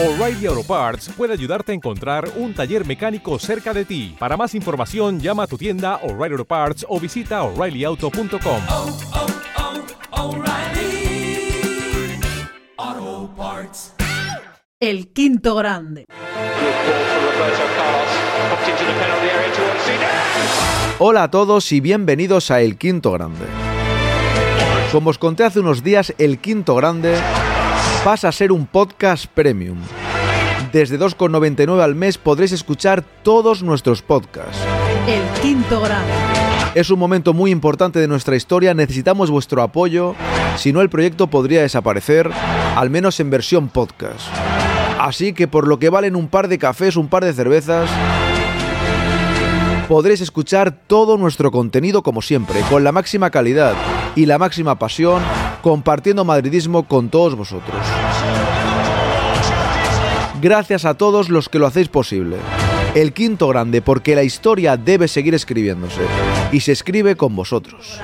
O'Reilly Auto Parts puede ayudarte a encontrar un taller mecánico cerca de ti. Para más información, llama a tu tienda O'Reilly Auto Parts o visita oreillyauto.com. oh, oh, Parts. El quinto grande. Hola a todos y bienvenidos a El Quinto Grande. Como os conté hace unos días, El Quinto Grande pasa a ser un podcast premium. Desde 2,99 al mes podréis escuchar todos nuestros podcasts. El quinto grande. Es un momento muy importante de nuestra historia, necesitamos vuestro apoyo, si no el proyecto podría desaparecer, al menos en versión podcast. Así que por lo que valen un par de cafés, un par de cervezas, podréis escuchar todo nuestro contenido como siempre, con la máxima calidad y la máxima pasión, compartiendo madridismo con todos vosotros. Gracias a todos los que lo hacéis posible. El quinto grande, porque la historia debe seguir escribiéndose. Y se escribe con vosotros.